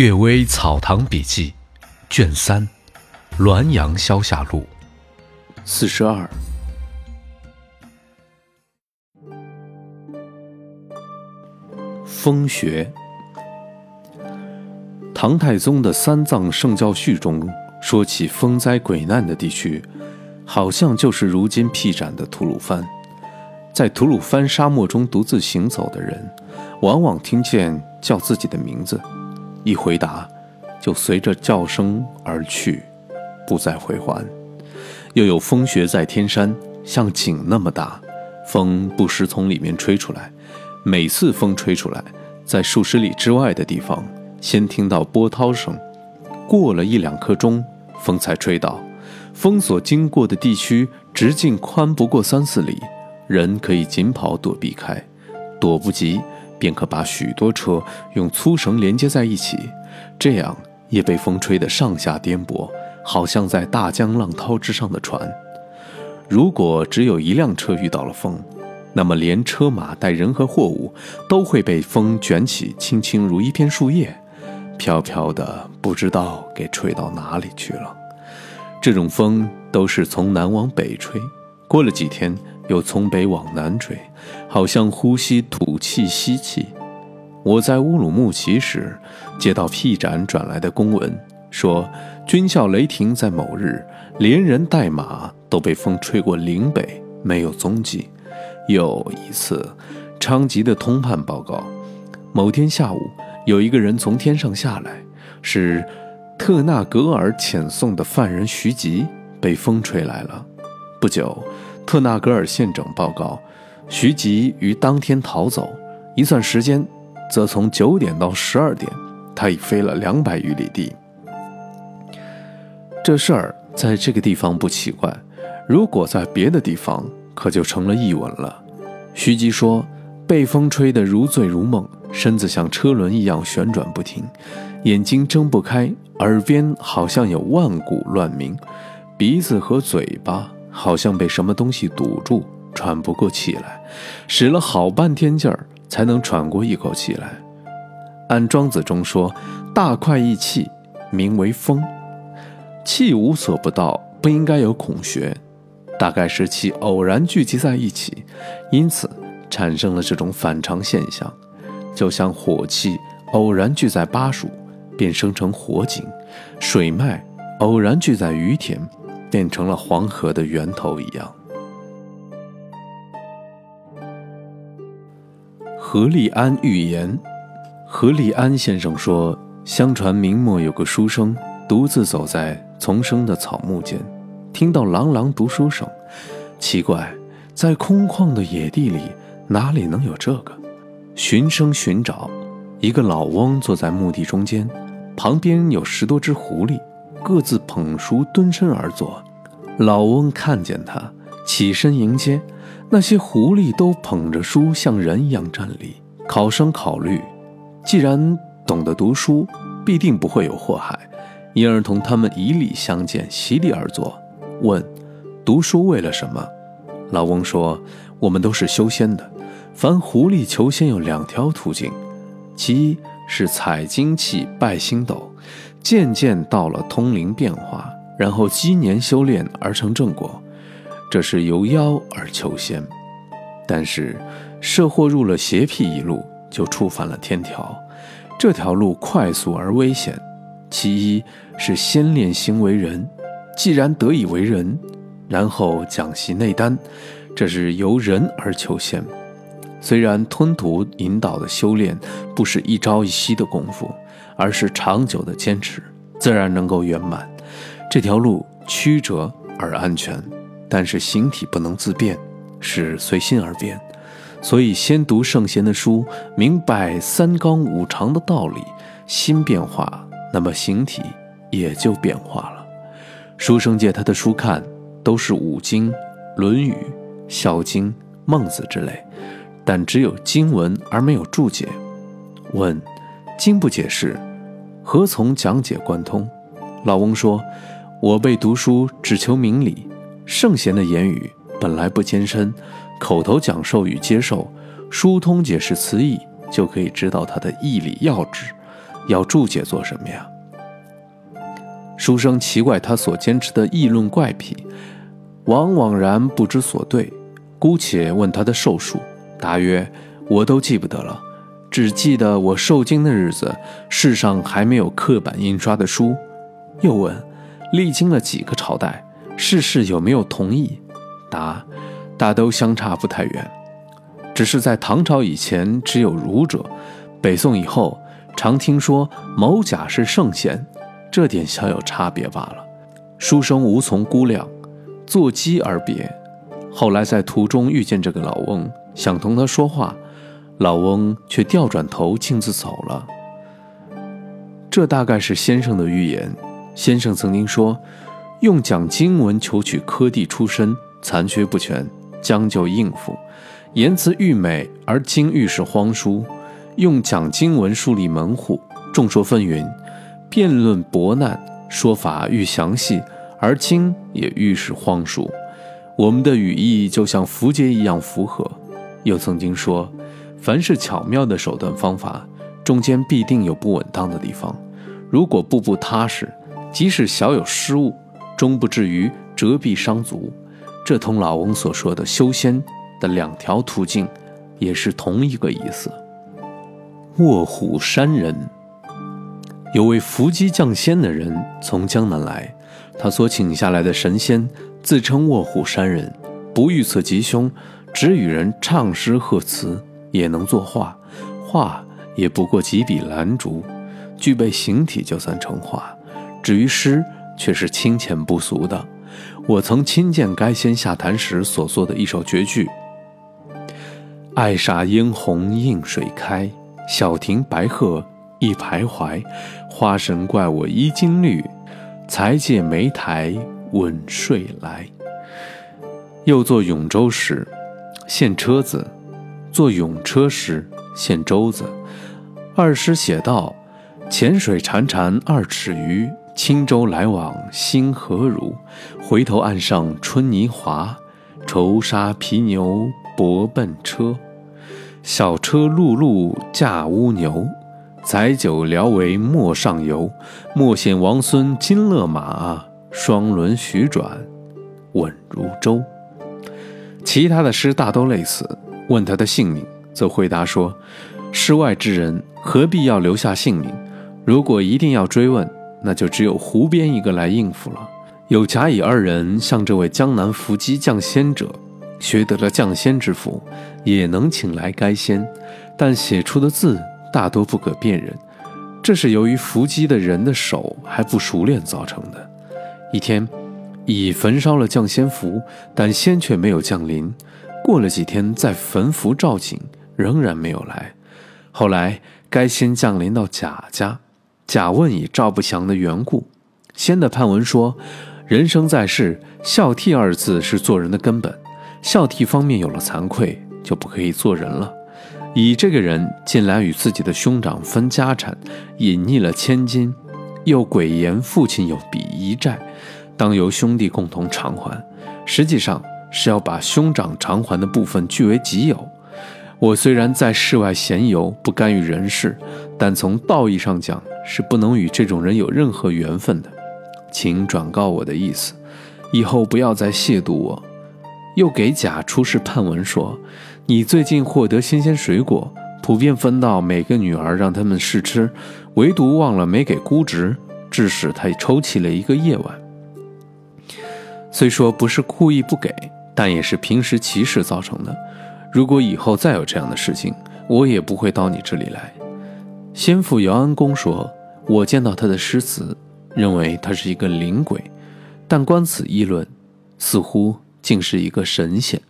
岳微草堂笔记，卷三，《滦阳消夏录》，四十二。风穴。唐太宗的三藏圣教序中说起风灾鬼难的地区，好像就是如今辟展的吐鲁番。在吐鲁番沙漠中独自行走的人，往往听见叫自己的名字。一回答，就随着叫声而去，不再回还。又有风穴在天山，像井那么大，风不时从里面吹出来。每次风吹出来，在数十里之外的地方，先听到波涛声，过了一两刻钟，风才吹到。风所经过的地区直径宽不过三四里，人可以紧跑躲避开，躲不及。便可把许多车用粗绳连接在一起，这样也被风吹得上下颠簸，好像在大江浪涛之上的船。如果只有一辆车遇到了风，那么连车马带人和货物都会被风卷起，轻轻如一片树叶，飘飘的，不知道给吹到哪里去了。这种风都是从南往北吹，过了几天。又从北往南吹，好像呼吸吐气吸气。我在乌鲁木齐时，接到辟展转来的公文，说军校雷霆在某日连人带马都被风吹过岭北，没有踪迹。又一次，昌吉的通判报告，某天下午有一个人从天上下来，是特纳格尔遣送的犯人徐吉，被风吹来了。不久。特纳格尔县长报告，徐吉于当天逃走，一算时间，则从九点到十二点，他已飞了两百余里地。这事儿在这个地方不奇怪，如果在别的地方，可就成了异闻了。徐吉说，被风吹得如醉如梦，身子像车轮一样旋转不停，眼睛睁不开，耳边好像有万古乱鸣，鼻子和嘴巴。好像被什么东西堵住，喘不过气来，使了好半天劲儿才能喘过一口气来。按庄子中说：“大块一气，名为风。气无所不到，不应该有孔穴。大概是气偶然聚集在一起，因此产生了这种反常现象。就像火气偶然聚在巴蜀，便生成火井；水脉偶然聚在于田。”变成了黄河的源头一样。何立安预言，何立安先生说：相传明末有个书生，独自走在丛生的草木间，听到朗朗读书声，奇怪，在空旷的野地里哪里能有这个？寻声寻找，一个老翁坐在墓地中间，旁边有十多只狐狸。各自捧书蹲身而坐，老翁看见他，起身迎接。那些狐狸都捧着书，像人一样站立。考生考虑，既然懂得读书，必定不会有祸害，因而同他们以礼相见，席地而坐。问：读书为了什么？老翁说：我们都是修仙的。凡狐狸求仙有两条途径，其一是采精气，拜星斗。渐渐到了通灵变化，然后积年修炼而成正果，这是由妖而求仙。但是涉祸入了邪僻一路，就触犯了天条。这条路快速而危险。其一是先炼心为人，既然得以为人，然后讲习内丹，这是由人而求仙。虽然吞吐引导的修炼不是一朝一夕的功夫。而是长久的坚持，自然能够圆满。这条路曲折而安全，但是形体不能自变，是随心而变。所以先读圣贤的书，明白三纲五常的道理，心变化，那么形体也就变化了。书生借他的书看，都是五经、论语、孝经、孟子之类，但只有经文而没有注解。问：经不解释？何从讲解贯通？老翁说：“我辈读书只求明理，圣贤的言语本来不艰深，口头讲授与接受，疏通解释词义，就可以知道他的义理要旨。要注解做什么呀？书生奇怪他所坚持的议论怪癖，往往然不知所对，姑且问他的寿数，答曰：“我都记不得了，只记得我受惊的日子，世上还没有刻板印刷的书。”又问：“历经了几个朝代，世事有没有同意？”答：“大都相差不太远，只是在唐朝以前只有儒者，北宋以后常听说某甲是圣贤。”这点小有差别罢了，书生无从估量，坐机而别。后来在途中遇见这个老翁，想同他说话，老翁却调转头径自走了。这大概是先生的预言。先生曾经说，用讲经文求取科第出身，残缺不全，将就应付，言辞愈美而经愈是荒疏；用讲经文树立门户，众说纷纭。辩论博难，说法愈详细，而今也愈是荒疏。我们的语义就像符节一样符合。又曾经说，凡是巧妙的手段方法，中间必定有不稳当的地方。如果步步踏实，即使小有失误，终不至于折臂伤足。这同老翁所说的修仙的两条途径，也是同一个意思。卧虎山人。有位伏击降仙的人从江南来，他所请下来的神仙自称卧虎山人，不预测吉凶，只与人唱诗贺词，也能作画，画也不过几笔兰竹，具备形体就算成画。至于诗，却是清浅不俗的。我曾亲见该仙下坛时所作的一首绝句：“爱煞嫣红映水开，小亭白鹤。”一徘徊，花神怪我衣襟绿，才借梅台吻睡来。又作永州时，献车子；坐永车时，献舟子。二诗写道：浅水潺潺二尺余，轻舟来往星河如。回头岸上春泥滑，愁杀皮牛薄奔车。小车辘辘驾乌牛。载酒聊为陌上游，莫羡王孙金勒马，双轮徐转，稳如舟。其他的诗大都类似。问他的姓名，则回答说：“世外之人何必要留下姓名？如果一定要追问，那就只有胡编一个来应付了。”有甲乙二人向这位江南伏击降仙者学得了降仙之符，也能请来该仙，但写出的字。大多不可辨认，这是由于伏击的人的手还不熟练造成的。一天，乙焚烧了降仙符，但仙却没有降临。过了几天，再焚符照景，仍然没有来。后来，该仙降临到贾家，贾问以赵不祥的缘故，仙的判文说：人生在世，孝悌二字是做人的根本，孝悌方面有了惭愧，就不可以做人了。以这个人近来与自己的兄长分家产，隐匿了千金，又诡言父亲有笔遗债，当由兄弟共同偿还。实际上是要把兄长偿还的部分据为己有。我虽然在世外闲游，不干预人事，但从道义上讲，是不能与这种人有任何缘分的。请转告我的意思，以后不要再亵渎我。又给甲出示判文说。你最近获得新鲜水果，普遍分到每个女儿，让他们试吃，唯独忘了没给姑侄，致使他抽泣了一个夜晚。虽说不是故意不给，但也是平时歧视造成的。如果以后再有这样的事情，我也不会到你这里来。先父姚安公说，我见到他的诗词，认为他是一个灵鬼，但观此议论，似乎竟是一个神仙。